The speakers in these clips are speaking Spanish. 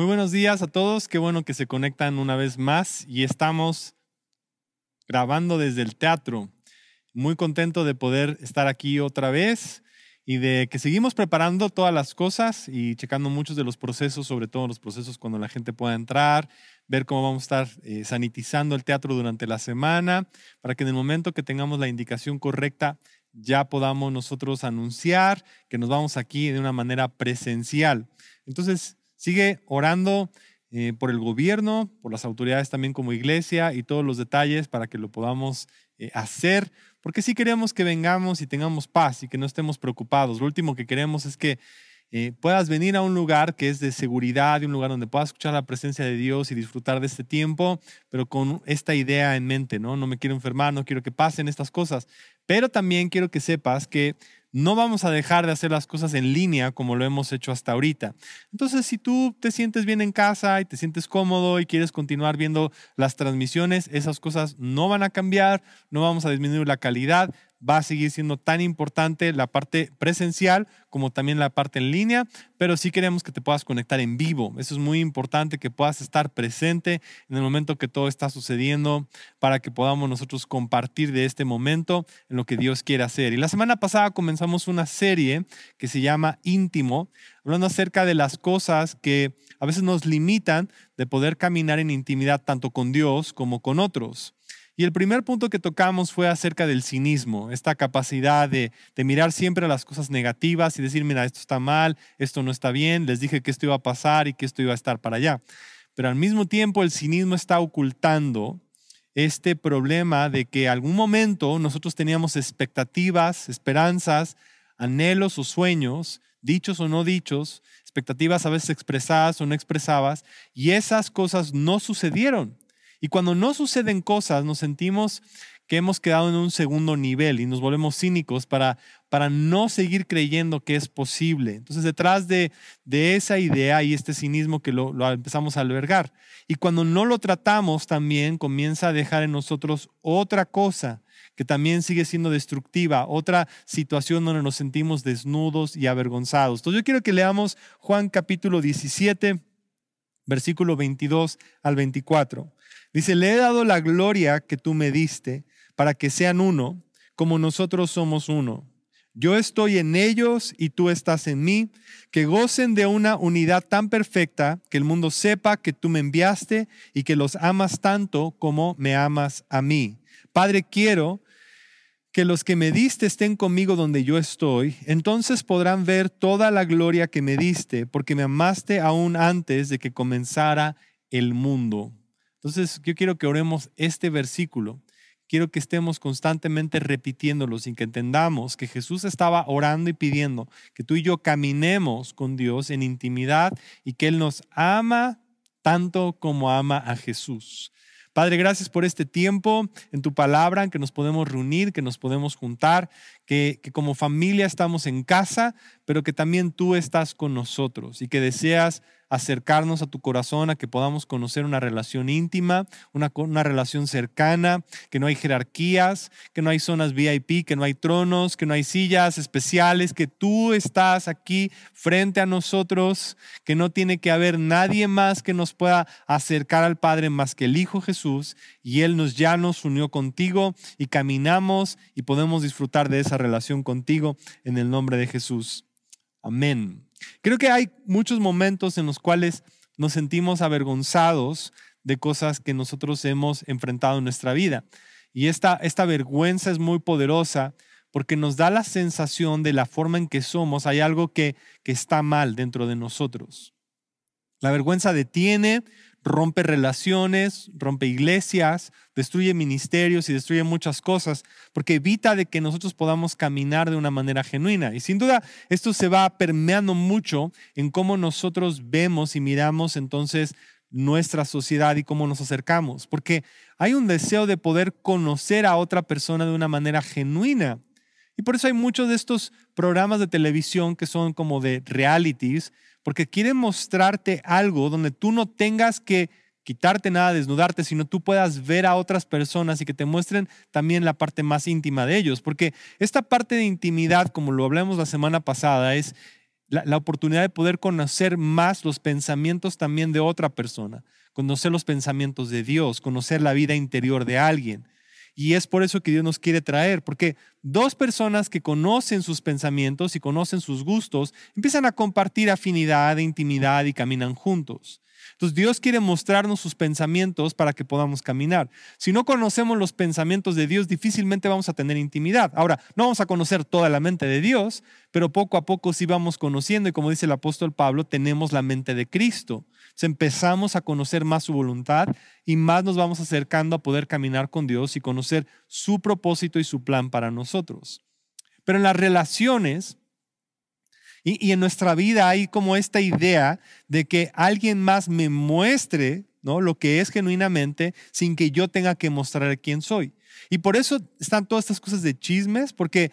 Muy buenos días a todos, qué bueno que se conectan una vez más y estamos grabando desde el teatro. Muy contento de poder estar aquí otra vez y de que seguimos preparando todas las cosas y checando muchos de los procesos, sobre todo los procesos cuando la gente pueda entrar, ver cómo vamos a estar eh, sanitizando el teatro durante la semana, para que en el momento que tengamos la indicación correcta ya podamos nosotros anunciar que nos vamos aquí de una manera presencial. Entonces, Sigue orando eh, por el gobierno, por las autoridades también como iglesia y todos los detalles para que lo podamos eh, hacer, porque sí queremos que vengamos y tengamos paz y que no estemos preocupados. Lo último que queremos es que eh, puedas venir a un lugar que es de seguridad y un lugar donde puedas escuchar la presencia de Dios y disfrutar de este tiempo, pero con esta idea en mente, ¿no? No me quiero enfermar, no quiero que pasen estas cosas, pero también quiero que sepas que no vamos a dejar de hacer las cosas en línea como lo hemos hecho hasta ahorita. Entonces, si tú te sientes bien en casa y te sientes cómodo y quieres continuar viendo las transmisiones, esas cosas no van a cambiar, no vamos a disminuir la calidad, va a seguir siendo tan importante la parte presencial como también la parte en línea, pero sí queremos que te puedas conectar en vivo. Eso es muy importante, que puedas estar presente en el momento que todo está sucediendo para que podamos nosotros compartir de este momento en lo que Dios quiere hacer. Y la semana pasada comenzamos una serie que se llama Íntimo, hablando acerca de las cosas que a veces nos limitan de poder caminar en intimidad tanto con Dios como con otros. Y el primer punto que tocamos fue acerca del cinismo, esta capacidad de, mirar siempre las cosas negativas y decir, mira, esto está mal, esto no está bien, les dije que esto iba a pasar y que esto iba a estar para allá. Pero al mismo tiempo el cinismo está ocultando este problema de que algún momento nosotros teníamos expectativas, esperanzas, anhelos o sueños, dichos o no dichos, expectativas a veces expresadas o no expresadas, y esas cosas no sucedieron. Y cuando no suceden cosas, nos sentimos que hemos quedado en un segundo nivel y nos volvemos cínicos para, para no seguir creyendo que es posible. Entonces, detrás de, de esa idea y este cinismo que lo, lo, empezamos a albergar. Y cuando no lo tratamos, también comienza a dejar en nosotros otra cosa que también sigue siendo destructiva, otra situación donde nos sentimos desnudos y avergonzados. Entonces, yo quiero que leamos Juan capítulo 17, versículo 22 al 24. Dice, le he dado la gloria que tú me diste para que sean uno, como nosotros somos uno. Yo estoy en ellos y tú estás en mí, que gocen de una unidad tan perfecta que el mundo sepa que tú me enviaste y que los amas tanto como me amas a mí. Padre, quiero que los que me diste estén conmigo donde yo estoy, entonces podrán ver toda la gloria que me diste, porque me amaste aún antes de que comenzara el mundo. Entonces, yo quiero que oremos este versículo. Quiero que estemos constantemente repitiéndolo sin que entendamos que Jesús estaba orando y pidiendo que tú y yo caminemos con Dios en intimidad y que Él nos ama tanto como ama a Jesús. Padre, gracias por este tiempo en tu palabra, en que nos podemos reunir, que nos podemos juntar, que, que, como familia estamos en casa, pero que también tú estás con nosotros y que deseas acercarnos a tu corazón, a que podamos conocer una relación íntima, una, una relación cercana, que no hay jerarquías, que no hay zonas VIP, que no hay tronos, que no hay sillas especiales, que tú estás aquí frente a nosotros, que no tiene que haber nadie más que nos pueda acercar al Padre más que el Hijo Jesús, y Él nos ya nos unió contigo y caminamos y podemos disfrutar de esa relación contigo en el nombre de Jesús. Amén. Creo que hay muchos momentos en los cuales nos sentimos avergonzados de cosas que nosotros hemos enfrentado en nuestra vida. Y esta, esta vergüenza es muy poderosa porque nos da la sensación de la forma en que somos, hay algo que, que está mal dentro de nosotros. La vergüenza detiene, rompe relaciones, rompe iglesias, destruye ministerios y destruye muchas cosas, porque evita de que nosotros podamos caminar de una manera genuina. Y sin duda, esto se va permeando mucho en cómo nosotros vemos y miramos entonces nuestra sociedad y cómo nos acercamos, porque hay un deseo de poder conocer a otra persona de una manera genuina. Y por eso hay muchos de estos programas de televisión que son como de realities, porque quieren mostrarte algo donde tú no tengas que quitarte nada, desnudarte, sino tú puedas ver a otras personas y que te muestren también la parte más íntima de ellos. Porque esta parte de intimidad, como lo hablamos la semana pasada, es la, la oportunidad de poder conocer más los pensamientos también de otra persona, conocer los pensamientos de Dios, conocer la vida interior de alguien. Y es por eso que Dios nos quiere traer, porque dos personas que conocen sus pensamientos y conocen sus gustos empiezan a compartir afinidad intimidad y caminan juntos. Entonces Dios quiere mostrarnos sus pensamientos para que podamos caminar. Si no conocemos los pensamientos de Dios, difícilmente vamos a tener intimidad. Ahora, no vamos a conocer toda la mente de Dios, pero poco a poco sí vamos conociendo y como dice el apóstol Pablo, tenemos la mente de Cristo. Entonces empezamos a conocer más su voluntad y más nos vamos acercando a poder caminar con Dios y conocer su propósito y su plan para nosotros. Pero en las relaciones, y, en nuestra vida hay como esta idea de que alguien más me muestre ¿no? lo que es genuinamente sin que yo tenga que mostrar quién soy. Y por eso están todas estas cosas de chismes, porque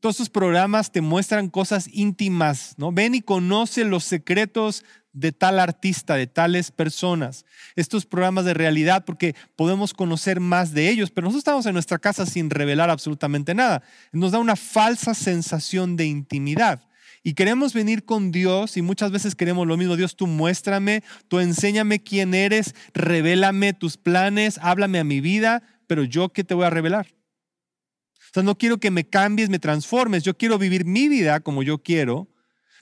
todos estos programas te muestran cosas íntimas, ¿no? Ven y conoce los secretos de tal artista, de tales personas. Estos programas de realidad, porque podemos conocer más de ellos, pero nosotros estamos en nuestra casa sin revelar absolutamente nada. Nos da una falsa sensación de intimidad. Y queremos venir con Dios y muchas veces queremos lo mismo. Dios, tú muéstrame, tú enséñame quién eres, revélame tus planes, háblame a mi vida, pero yo qué te voy a revelar. O sea, no quiero que me cambies, me transformes, yo quiero vivir mi vida como yo quiero,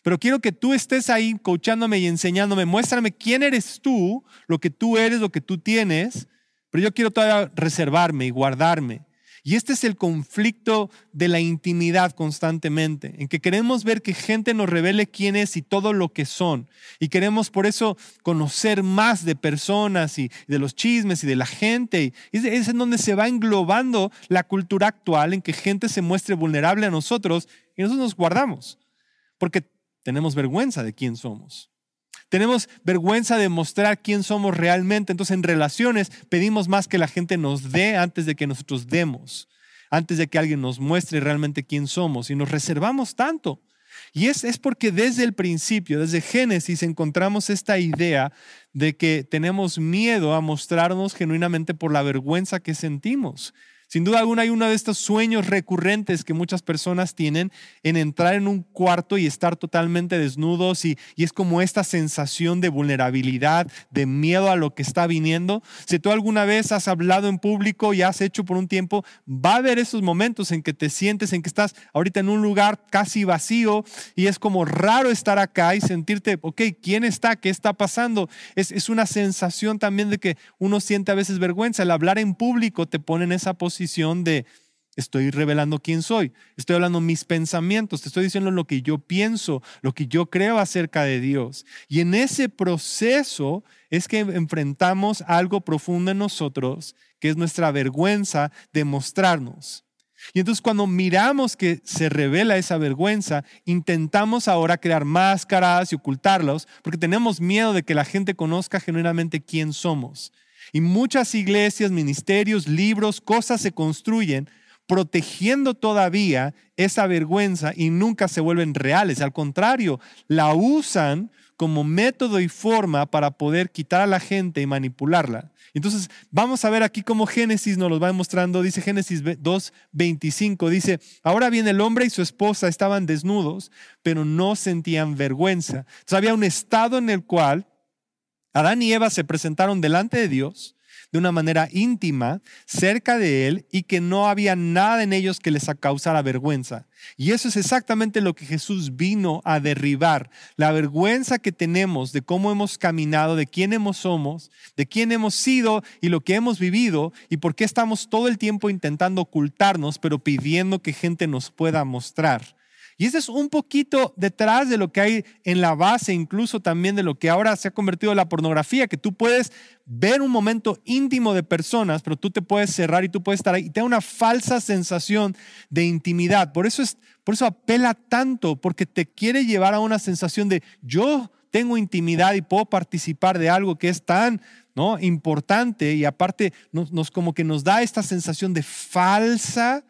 pero quiero que tú estés ahí coachándome y enseñándome, muéstrame quién eres tú, lo que tú eres, lo que tú tienes, pero yo quiero todavía reservarme y guardarme. Y este es el conflicto de la intimidad constantemente, en que queremos ver que gente nos revele quién es y todo lo que son. Y queremos por eso conocer más de personas y de los chismes y de la gente. Y es en donde se va englobando la cultura actual, en que gente se muestre vulnerable a nosotros y nosotros nos guardamos, porque tenemos vergüenza de quién somos. Tenemos vergüenza de mostrar quién somos realmente. Entonces en relaciones pedimos más que la gente nos dé antes de que nosotros demos, antes de que alguien nos muestre realmente quién somos. Y nos reservamos tanto. Y es, es porque desde el principio, desde Génesis, encontramos esta idea de que tenemos miedo a mostrarnos genuinamente por la vergüenza que sentimos. Sin duda alguna hay uno de estos sueños recurrentes que muchas personas tienen en entrar en un cuarto y estar totalmente desnudos y, es como esta sensación de vulnerabilidad, de miedo a lo que está viniendo. Si tú alguna vez has hablado en público y has hecho por un tiempo, va a haber esos momentos en que te sientes, en que estás ahorita en un lugar casi vacío y es como raro estar acá y sentirte, ok, ¿quién está? ¿Qué está pasando? Es, es una sensación también de que uno siente a veces vergüenza. El hablar en público te pone en esa posición de estoy revelando quién soy, estoy hablando mis pensamientos, te estoy diciendo lo que yo pienso, lo que yo creo acerca de Dios. Y en ese proceso es que enfrentamos algo profundo en nosotros, que es nuestra vergüenza de mostrarnos. Y entonces cuando miramos que se revela esa vergüenza, intentamos ahora crear máscaras y ocultarlos, porque tenemos miedo de que la gente conozca genuinamente quién somos. Y muchas iglesias, ministerios, libros, cosas se construyen protegiendo todavía esa vergüenza y nunca se vuelven reales. Al contrario, la usan como método y forma para poder quitar a la gente y manipularla. Entonces, vamos a ver aquí cómo Génesis nos lo va mostrando. Dice Génesis 2.25, dice, ahora bien el hombre y su esposa estaban desnudos, pero no sentían vergüenza. Entonces, había un estado en el cual Adán y Eva se presentaron delante de Dios de una manera íntima, cerca de Él, y que no había nada en ellos que les causara vergüenza. Y eso es exactamente lo que Jesús vino a derribar. La vergüenza que tenemos de cómo hemos caminado, de quién hemos somos, de quién hemos sido y lo que hemos vivido, y por qué estamos todo el tiempo intentando ocultarnos, pero pidiendo que gente nos pueda mostrar. Y ese es un poquito detrás de lo que hay en la base, incluso también de lo que ahora se ha convertido en la pornografía, que tú puedes ver un momento íntimo de personas, pero tú te puedes cerrar y tú puedes estar ahí y te da una falsa sensación de intimidad. Por eso, es, por eso apela tanto, porque te quiere llevar a una sensación de yo tengo intimidad y puedo participar de algo que es tan ¿no? importante y aparte nos, nos como que nos da esta sensación de falsa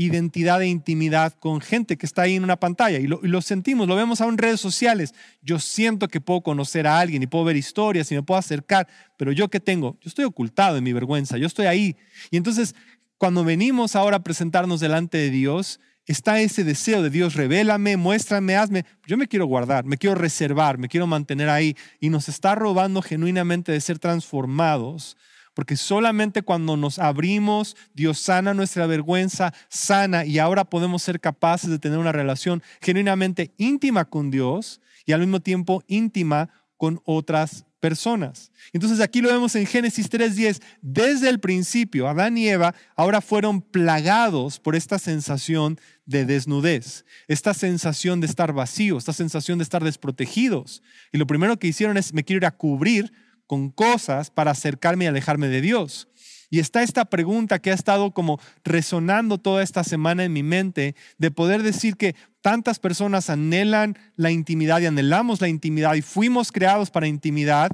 identidad e intimidad con gente que está ahí en una pantalla y lo, sentimos, lo vemos aún en redes sociales. Yo siento que puedo conocer a alguien y puedo ver historias y me puedo acercar, pero yo qué tengo? Yo estoy ocultado en mi vergüenza, yo estoy ahí. Y entonces, cuando venimos ahora a presentarnos delante de Dios, está ese deseo de Dios, revélame, muéstrame, hazme. Yo me quiero guardar, me quiero reservar, me quiero mantener ahí. Y nos está robando genuinamente de ser transformados porque solamente cuando nos abrimos, Dios sana nuestra vergüenza, sana y ahora podemos ser capaces de tener una relación genuinamente íntima con Dios y al mismo tiempo íntima con otras personas. Entonces aquí lo vemos en Génesis 3.10. Desde el principio, Adán y Eva ahora fueron plagados por esta sensación de desnudez, esta sensación de estar vacíos, esta sensación de estar desprotegidos. Y lo primero que hicieron es, me quiero ir a cubrir con cosas para acercarme y alejarme de Dios. Y está esta pregunta que ha estado como resonando toda esta semana en mi mente de poder decir que tantas personas anhelan la intimidad y anhelamos la intimidad y fuimos creados para intimidad,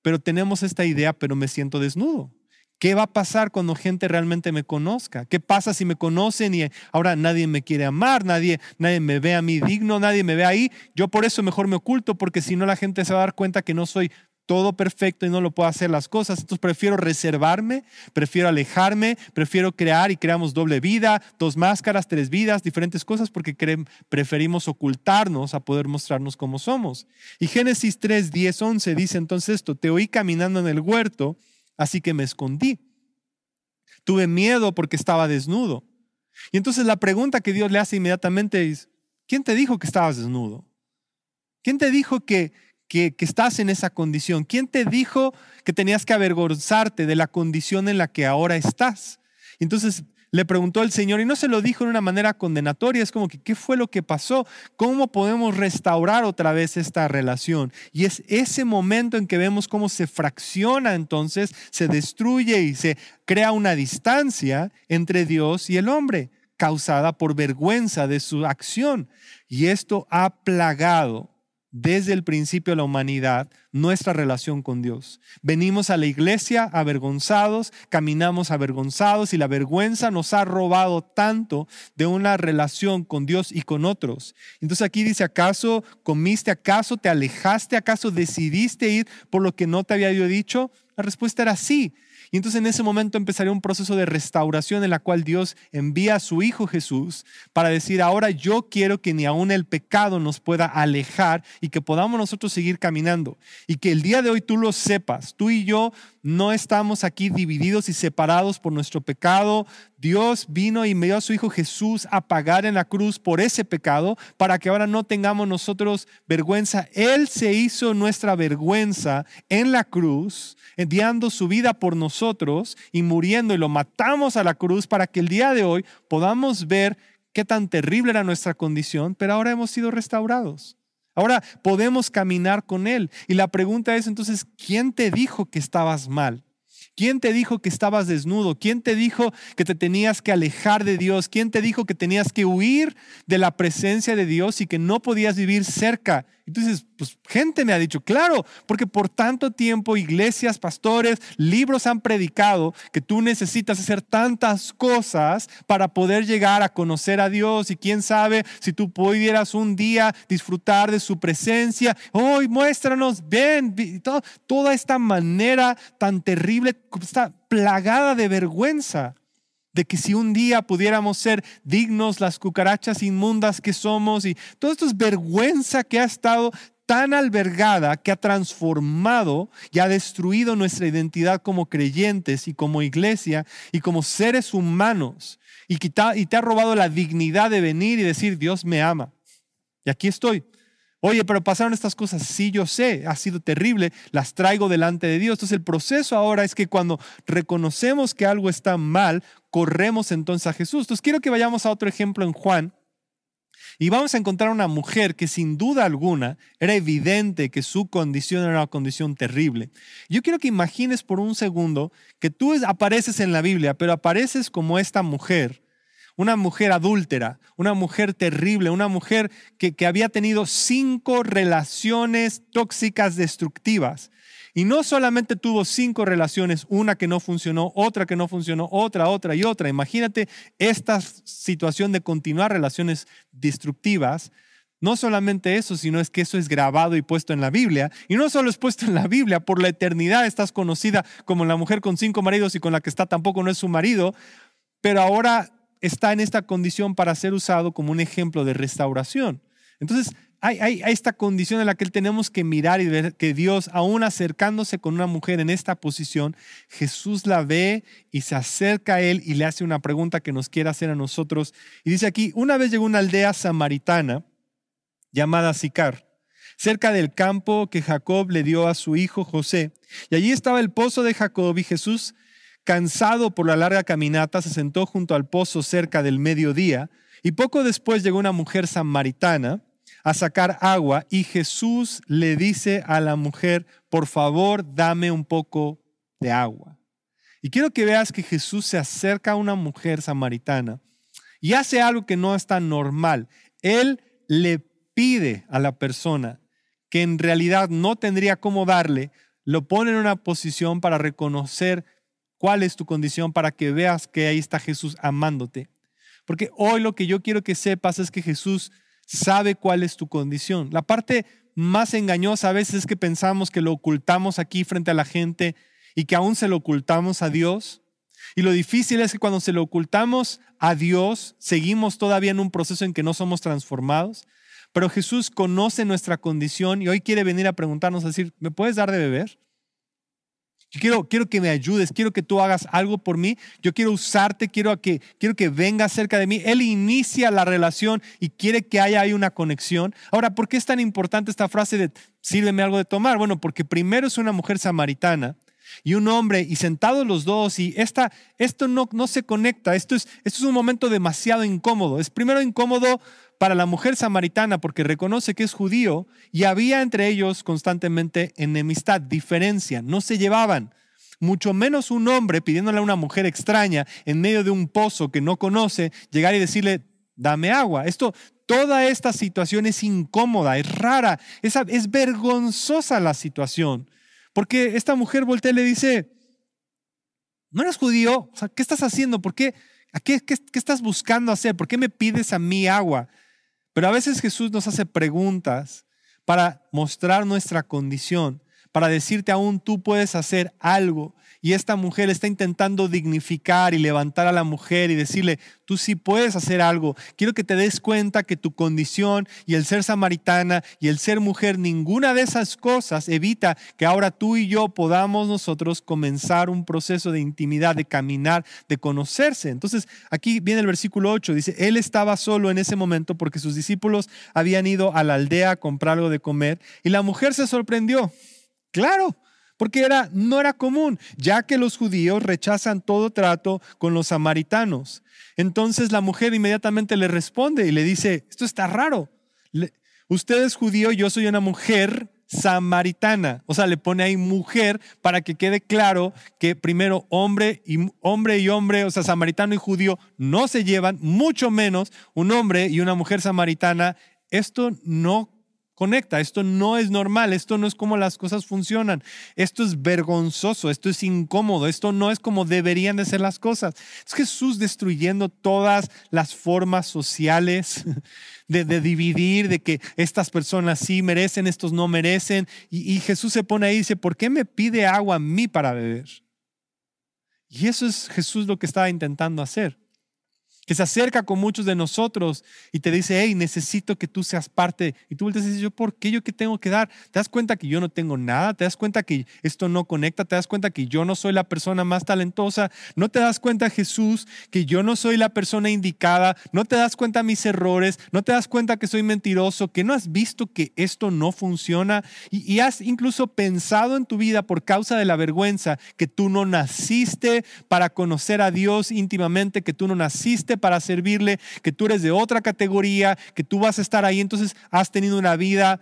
pero tenemos esta idea, pero me siento desnudo. ¿Qué va a pasar cuando gente realmente me conozca? ¿Qué pasa si me conocen y ahora nadie me quiere amar, nadie, nadie me ve a mí digno, nadie me ve ahí? Yo por eso mejor me oculto porque si no la gente se va a dar cuenta que no soy todo perfecto y no lo puedo hacer las cosas. Entonces prefiero reservarme, prefiero alejarme, prefiero crear y creamos doble vida, dos máscaras, tres vidas, diferentes cosas porque preferimos ocultarnos a poder mostrarnos como somos. Y Génesis 3, 10, 11 dice entonces esto, te oí caminando en el huerto, así que me escondí. Tuve miedo porque estaba desnudo. Y entonces la pregunta que Dios le hace inmediatamente es, ¿quién te dijo que estabas desnudo? ¿Quién te dijo que, que, estás en esa condición? ¿Quién te dijo que tenías que avergonzarte de la condición en la que ahora estás? Entonces le preguntó el Señor y no se lo dijo de una manera condenatoria, es como que, ¿qué fue lo que pasó? ¿Cómo podemos restaurar otra vez esta relación? Y es ese momento en que vemos cómo se fracciona entonces, se destruye y se crea una distancia entre Dios y el hombre, causada por vergüenza de su acción. Y esto ha plagado desde el principio de la humanidad nuestra relación con Dios. Venimos a la iglesia avergonzados, caminamos avergonzados y la vergüenza nos ha robado tanto de una relación con Dios y con otros. Entonces aquí dice, ¿acaso comiste? ¿Acaso te alejaste? ¿Acaso decidiste ir por lo que no te había yo dicho? La respuesta era sí. Y entonces en ese momento empezaría un proceso de restauración en la cual Dios envía a su Hijo Jesús para decir, ahora yo quiero que ni aún el pecado nos pueda alejar y que podamos nosotros seguir caminando. Y que el día de hoy tú lo sepas, tú y yo no estamos aquí divididos y separados por nuestro pecado. Dios vino y dio a su Hijo Jesús a pagar en la cruz por ese pecado para que ahora no tengamos nosotros vergüenza. Él se hizo nuestra vergüenza en la cruz, enviando su vida por nosotros y muriendo y lo matamos a la cruz para que el día de hoy podamos ver qué tan terrible era nuestra condición, pero ahora hemos sido restaurados. Ahora podemos caminar con Él. Y la pregunta es entonces, ¿quién te dijo que estabas mal? ¿Quién te dijo que estabas desnudo? ¿Quién te dijo que te tenías que alejar de Dios? ¿Quién te dijo que tenías que huir de la presencia de Dios y que no podías vivir cerca entonces, pues gente me ha dicho, claro, porque por tanto tiempo iglesias, pastores, libros han predicado que tú necesitas hacer tantas cosas para poder llegar a conocer a Dios y quién sabe si tú pudieras un día disfrutar de su presencia. Hoy muéstranos, ven, toda esta manera tan terrible, está plagada de vergüenza de que si un día pudiéramos ser dignos las cucarachas inmundas que somos y todo esto es vergüenza que ha estado tan albergada que ha transformado y ha destruido nuestra identidad como creyentes y como iglesia y como seres humanos y te ha robado la dignidad de venir y decir Dios me ama. Y aquí estoy. Oye, pero pasaron estas cosas. Sí, yo sé, ha sido terrible, las traigo delante de Dios. Entonces el proceso ahora es que cuando reconocemos que algo está mal, corremos entonces a Jesús. Entonces quiero que vayamos a otro ejemplo en Juan. Y vamos a encontrar una mujer que sin duda alguna era evidente que su condición era una condición terrible. Yo quiero que imagines por un segundo que tú apareces en la Biblia, pero apareces como esta mujer una mujer adúltera, una mujer terrible, una mujer que, que había tenido cinco relaciones tóxicas destructivas. Y no solamente tuvo cinco relaciones, una que no funcionó, otra que no funcionó, otra, otra y otra. Imagínate esta situación de continuar relaciones destructivas. No solamente eso, sino es que eso es grabado y puesto en la Biblia. Y no solo es puesto en la Biblia, por la eternidad estás conocida como la mujer con cinco maridos y con la que está tampoco no es su marido, pero ahora está en esta condición para ser usado como un ejemplo de restauración. Entonces, hay, esta condición en la que tenemos que mirar y ver que Dios, aún acercándose con una mujer en esta posición, Jesús la ve y se acerca a él y le hace una pregunta que nos quiere hacer a nosotros. Y dice aquí, una vez llegó una aldea samaritana llamada Sicar, cerca del campo que Jacob le dio a su hijo José. Y allí estaba el pozo de Jacob y Jesús, cansado por la larga caminata, se sentó junto al pozo cerca del mediodía. Y poco después llegó una mujer samaritana a sacar agua y Jesús le dice a la mujer, por favor, dame un poco de agua. Y quiero que veas que Jesús se acerca a una mujer samaritana y hace algo que no es tan normal. Él le pide a la persona que en realidad no tendría cómo darle, lo pone en una posición para reconocer cuál es tu condición, para que veas que ahí está Jesús amándote. Porque hoy lo que yo quiero que sepas es que Jesús sabe cuál es tu condición. La parte más engañosa a veces es que pensamos que lo ocultamos aquí frente a la gente y que aún se lo ocultamos a Dios. Y lo difícil es que cuando se lo ocultamos a Dios, seguimos todavía en un proceso en que no somos transformados. Pero Jesús conoce nuestra condición y hoy quiere venir a preguntarnos, decir, ¿me puedes dar de beber? Quiero, quiero que me ayudes, quiero que tú hagas algo por mí, yo quiero usarte, quiero que, quiero que vengas cerca de mí. Él inicia la relación y quiere que haya ahí una conexión. Ahora, ¿por qué es tan importante esta frase de sírveme algo de tomar? Bueno, porque primero es una mujer samaritana y un hombre y sentados los dos y esta, esto no, no se conecta, esto es, esto es un momento demasiado incómodo. Es primero incómodo para la mujer samaritana porque reconoce que es judío y había entre ellos constantemente enemistad, diferencia, no se llevaban. Mucho menos un hombre pidiéndole a una mujer extraña en medio de un pozo que no conoce, llegar y decirle, dame agua. Esto, toda esta situación es incómoda, es rara, es, es vergonzosa la situación. Porque esta mujer voltea y le dice, ¿no eres judío? ¿qué estás haciendo? ¿Por qué? qué, qué, estás buscando hacer? ¿Por qué me pides a mí agua? Pero a veces Jesús nos hace preguntas para mostrar nuestra condición, para decirte aún tú puedes hacer algo y esta mujer está intentando dignificar y levantar a la mujer y decirle, tú sí puedes hacer algo. Quiero que te des cuenta que tu condición y el ser samaritana y el ser mujer, ninguna de esas cosas evita que ahora tú y yo podamos nosotros comenzar un proceso de intimidad, de caminar, de conocerse. Entonces, aquí viene el versículo 8, dice, él estaba solo en ese momento porque sus discípulos habían ido a la aldea a comprar algo de comer y la mujer se sorprendió. Claro, porque era, no era común, ya que los judíos rechazan todo trato con los samaritanos. Entonces la mujer inmediatamente le responde y le dice, esto está raro. Usted es judío, yo soy una mujer samaritana. O sea, le pone ahí mujer para que quede claro que primero hombre y hombre y hombre, o sea, samaritano y judío no se llevan, mucho menos un hombre y una mujer samaritana. Esto no conecta. Esto no es normal, esto no es como las cosas funcionan. Esto es vergonzoso, esto es incómodo, esto no es como deberían de ser las cosas. Es Jesús destruyendo todas las formas sociales de, dividir, de que estas personas sí merecen, estos no merecen. Y, y Jesús se pone ahí y dice, ¿por qué me pide agua a mí para beber? Y eso es Jesús lo que estaba intentando hacer que se acerca con muchos de nosotros y te dice, hey, necesito que tú seas parte. Y tú vuelves y dices, ¿yo por qué? ¿Yo qué tengo que dar? ¿Te das cuenta que yo no tengo nada? ¿Te das cuenta que esto no conecta? ¿Te das cuenta que yo no soy la persona más talentosa? ¿No te das cuenta, Jesús, que yo no soy la persona indicada? ¿No te das cuenta mis errores? ¿No te das cuenta que soy mentiroso? ¿Que no has visto que esto no funciona? Y, y has incluso pensado en tu vida por causa de la vergüenza que tú no naciste para conocer a Dios íntimamente, que tú no naciste para servirle, que tú eres de otra categoría, que tú vas a estar ahí. Entonces has tenido una vida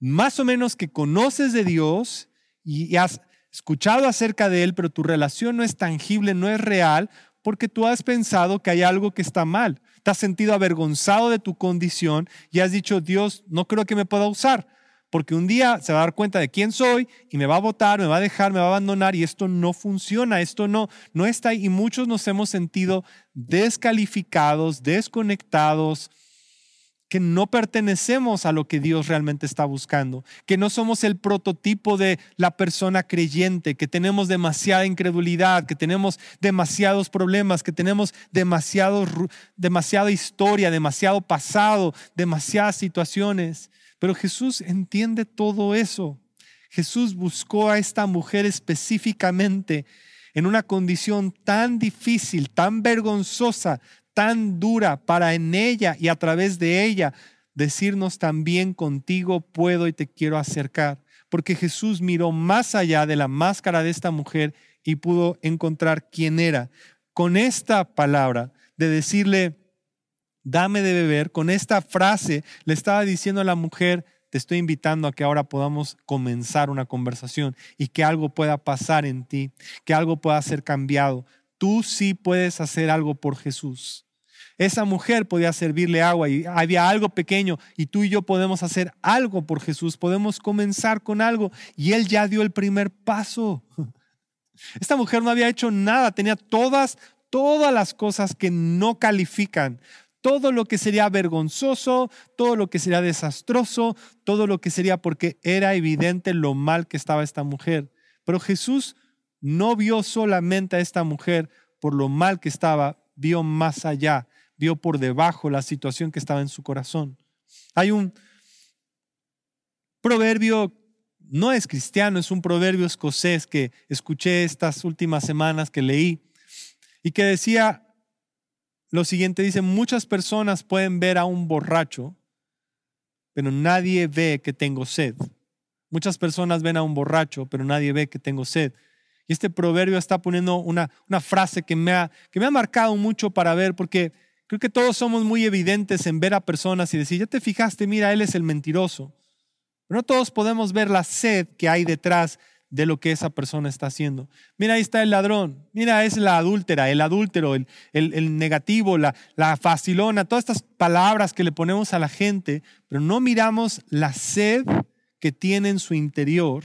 más o menos que conoces de Dios y has escuchado acerca de Él, pero tu relación no es tangible, no es real, porque tú has pensado que hay algo que está mal. Te has sentido avergonzado de tu condición y has dicho, Dios, no creo que me pueda usar porque un día se va a dar cuenta de quién soy y me va a votar, me va a dejar, me va a abandonar y esto no funciona, esto no, no está ahí. Y muchos nos hemos sentido descalificados, desconectados, que no pertenecemos a lo que Dios realmente está buscando, que no somos el prototipo de la persona creyente, que tenemos demasiada incredulidad, que tenemos demasiados problemas, que tenemos demasiado, demasiada historia, demasiado pasado, demasiadas situaciones. Pero Jesús entiende todo eso. Jesús buscó a esta mujer específicamente en una condición tan difícil, tan vergonzosa, tan dura para en ella y a través de ella decirnos también contigo puedo y te quiero acercar. Porque Jesús miró más allá de la máscara de esta mujer y pudo encontrar quién era. Con esta palabra de decirle, dame de beber, con esta frase le estaba diciendo a la mujer, te estoy invitando a que ahora podamos comenzar una conversación y que algo pueda pasar en ti, que algo pueda ser cambiado. Tú sí puedes hacer algo por Jesús. Esa mujer podía servirle agua y había algo pequeño y tú y yo podemos hacer algo por Jesús, podemos comenzar con algo y Él ya dio el primer paso. Esta mujer no había hecho nada, tenía todas, todas las cosas que no califican, todo lo que sería vergonzoso, todo lo que sería desastroso, todo lo que sería porque era evidente lo mal que estaba esta mujer. Pero Jesús no vio solamente a esta mujer por lo mal que estaba, vio más allá vio por debajo la situación que estaba en su corazón. Hay un proverbio, no es cristiano, es un proverbio escocés que escuché estas últimas semanas que leí y que decía lo siguiente, dice, muchas personas pueden ver a un borracho, pero nadie ve que tengo sed. Muchas personas ven a un borracho, pero nadie ve que tengo sed. Y este proverbio está poniendo una, frase que me, ha, que me ha marcado mucho para ver, porque Creo que todos somos muy evidentes en ver a personas y decir, ya te fijaste, mira, él es el mentiroso. Pero no todos podemos ver la sed que hay detrás de lo que esa persona está haciendo. Mira, ahí está el ladrón, mira, es la adúltera, el adúltero, el, el, negativo, la, la facilona, todas estas palabras que le ponemos a la gente, pero no miramos la sed que tiene en su interior,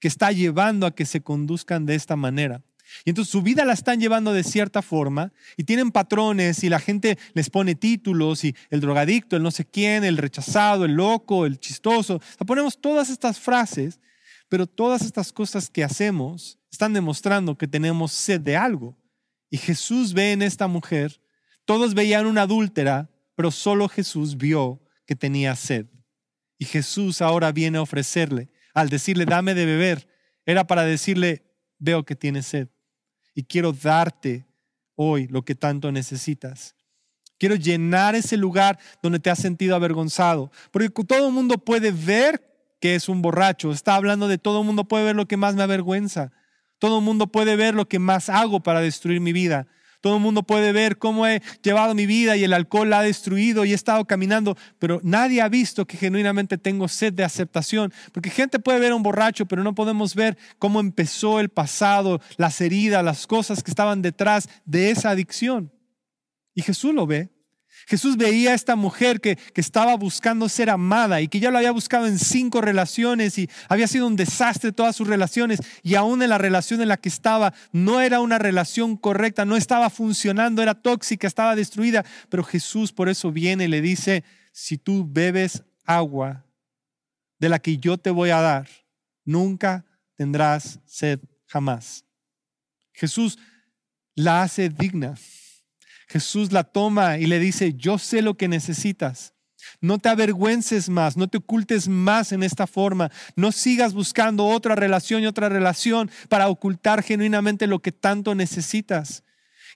que está llevando a que se conduzcan de esta manera. Y entonces su vida la están llevando de cierta forma y tienen patrones y la gente les pone títulos y el drogadicto, el no sé quién, el rechazado, el loco, el chistoso. O ponemos todas estas frases, pero todas estas cosas que hacemos están demostrando que tenemos sed de algo. Y Jesús ve en esta mujer, todos veían una adúltera, pero solo Jesús vio que tenía sed. Y Jesús ahora viene a ofrecerle, al decirle, dame de beber, era para decirle, veo que tiene sed y quiero darte hoy lo que tanto necesitas. Quiero llenar ese lugar donde te has sentido avergonzado, porque todo el mundo puede ver que es un borracho. Está hablando de todo el mundo puede ver lo que más me avergüenza. Todo el mundo puede ver lo que más hago para destruir mi vida. Todo el mundo puede ver cómo he llevado mi vida y el alcohol la ha destruido y he estado caminando, pero nadie ha visto que genuinamente tengo sed de aceptación. Porque gente puede ver a un borracho, pero no podemos ver cómo empezó el pasado, las heridas, las cosas que estaban detrás de esa adicción. Y Jesús lo ve. Jesús veía a esta mujer que, estaba buscando ser amada y que ya lo había buscado en cinco relaciones y había sido un desastre todas sus relaciones y aún en la relación en la que estaba no era una relación correcta, no estaba funcionando, era tóxica, estaba destruida. Pero Jesús por eso viene y le dice, si tú bebes agua de la que yo te voy a dar, nunca tendrás sed jamás. Jesús la hace digna. Jesús la toma y le dice, yo sé lo que necesitas. No te avergüences más, no te ocultes más en esta forma, no sigas buscando otra relación y otra relación para ocultar genuinamente lo que tanto necesitas.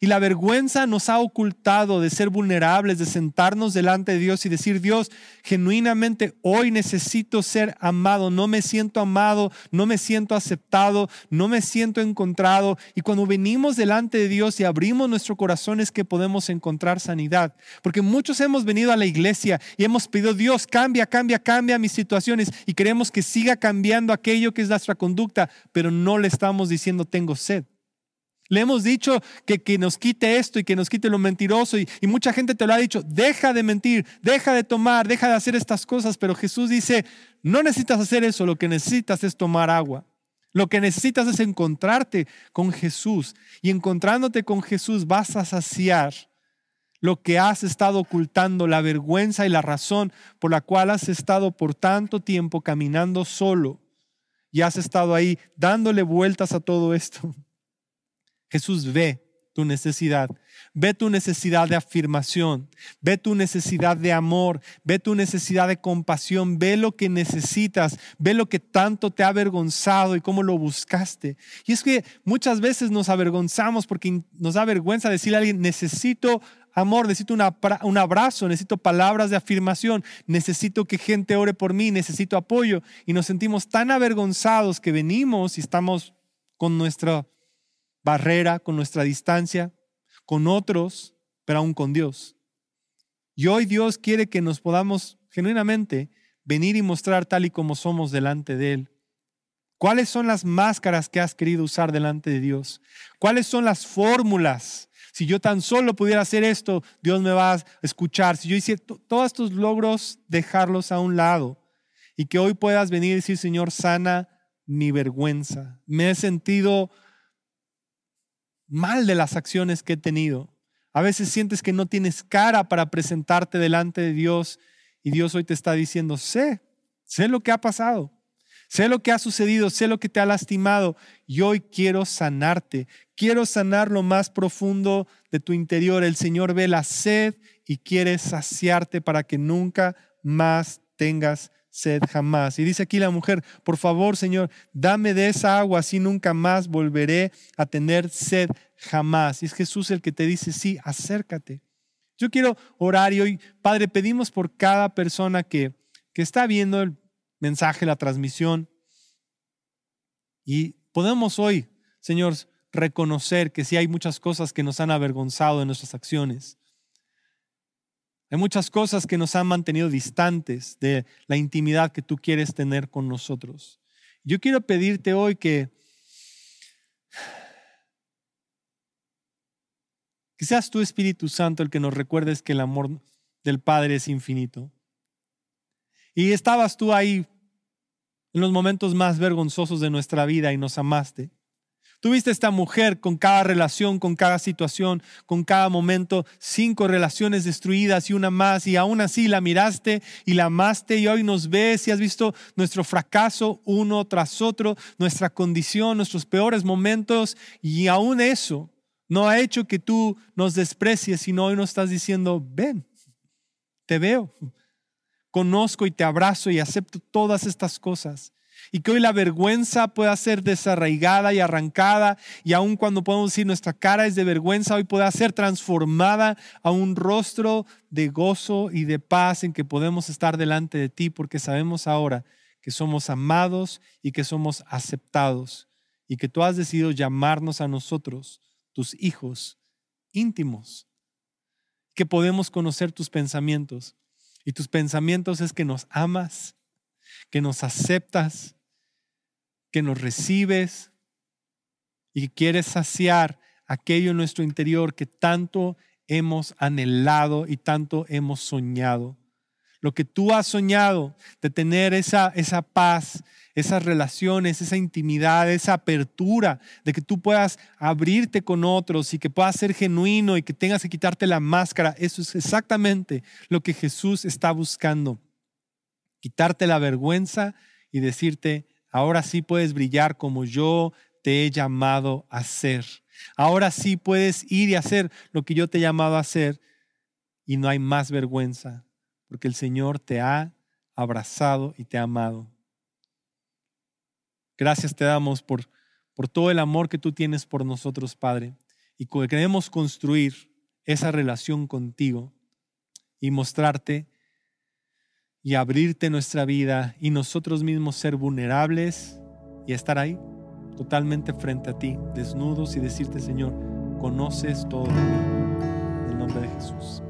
Y la vergüenza nos ha ocultado de ser vulnerables, de sentarnos delante de Dios y decir, Dios, genuinamente hoy necesito ser amado, no me siento amado, no me siento aceptado, no me siento encontrado. Y cuando venimos delante de Dios y abrimos nuestro corazón es que podemos encontrar sanidad. Porque muchos hemos venido a la iglesia y hemos pedido, Dios, cambia, cambia, cambia mis situaciones y queremos que siga cambiando aquello que es nuestra conducta, pero no le estamos diciendo, tengo sed. Le hemos dicho que, que, nos quite esto y que nos quite lo mentiroso y, y, mucha gente te lo ha dicho, deja de mentir, deja de tomar, deja de hacer estas cosas, pero Jesús dice, no necesitas hacer eso, lo que necesitas es tomar agua. Lo que necesitas es encontrarte con Jesús y encontrándote con Jesús vas a saciar lo que has estado ocultando, la vergüenza y la razón por la cual has estado por tanto tiempo caminando solo y has estado ahí dándole vueltas a todo esto. Jesús ve tu necesidad. Ve tu necesidad de afirmación, ve tu necesidad de amor, ve tu necesidad de compasión, ve lo que necesitas, ve lo que tanto te ha avergonzado y cómo lo buscaste. Y es que muchas veces nos avergonzamos porque nos da vergüenza decirle a alguien, necesito amor, necesito un abrazo, necesito palabras de afirmación, necesito que gente ore por mí, necesito apoyo. Y nos sentimos tan avergonzados que venimos y estamos con nuestra barrera, con nuestra distancia, con otros, pero aún con Dios. Y hoy Dios quiere que nos podamos genuinamente venir y mostrar tal y como somos delante de Él. ¿Cuáles son las máscaras que has querido usar delante de Dios? ¿Cuáles son las fórmulas? Si yo tan solo pudiera hacer esto, Dios me va a escuchar. Si yo hiciera todos estos logros, dejarlos a un lado y que hoy puedas venir y decir, Señor, sana mi vergüenza. Me he sentido mal de las acciones que he tenido. A veces sientes que no tienes cara para presentarte delante de Dios y Dios hoy te está diciendo, sé, sé lo que ha pasado, sé lo que ha sucedido, sé lo que te ha lastimado y hoy quiero sanarte, quiero sanar lo más profundo de tu interior. El Señor ve la sed y quiere saciarte para que nunca más tengas sed jamás. Y dice aquí la mujer, por favor, Señor, dame de esa agua, así nunca más volveré a tener sed jamás. Y es Jesús el que te dice, sí, acércate. Yo quiero orar y hoy, Padre, pedimos por cada persona que, que está viendo el mensaje, la transmisión. Y podemos hoy, Señor, reconocer que sí hay muchas cosas que nos han avergonzado en nuestras acciones. Hay muchas cosas que nos han mantenido distantes de la intimidad que tú quieres tener con nosotros. Yo quiero pedirte hoy que, que seas tú, Espíritu Santo, el que nos recuerdes que el amor del Padre es infinito. Y estabas tú ahí en los momentos más vergonzosos de nuestra vida y nos amaste. Tuviste esta mujer con cada relación, con cada situación, con cada momento, cinco relaciones destruidas y una más, y aún así la miraste y la amaste y hoy nos ves y has visto nuestro fracaso uno tras otro, nuestra condición, nuestros peores momentos, y aún eso no ha hecho que tú nos desprecies, sino hoy nos estás diciendo, ven, te veo, conozco y te abrazo y acepto todas estas cosas y que hoy la vergüenza pueda ser desarraigada y arrancada y aun cuando podemos decir nuestra cara es de vergüenza, hoy pueda ser transformada a un rostro de gozo y de paz en que podemos estar delante de ti porque sabemos ahora que somos amados y que somos aceptados y que tú has decidido llamarnos a nosotros, tus hijos íntimos, que podemos conocer tus pensamientos. Y tus pensamientos es que nos amas, que nos aceptas, que nos recibes y quieres saciar aquello en nuestro interior que tanto hemos anhelado y tanto hemos soñado. Lo que tú has soñado de tener esa, esa paz, esas relaciones, esa intimidad, esa apertura, de que tú puedas abrirte con otros y que puedas ser genuino y que tengas que quitarte la máscara. Eso es exactamente lo que Jesús está buscando. Quitarte la vergüenza y decirte, Ahora sí puedes brillar como yo te he llamado a ser. Ahora sí puedes ir y hacer lo que yo te he llamado a hacer y no hay más vergüenza, porque el Señor te ha abrazado y te ha amado. Gracias te damos por, por todo el amor que tú tienes por nosotros, Padre, y queremos construir esa relación contigo y mostrarte y abrirte nuestra vida y nosotros mismos ser vulnerables y estar ahí totalmente frente a ti, desnudos y decirte, Señor, conoces todo de mí. En el nombre de Jesús.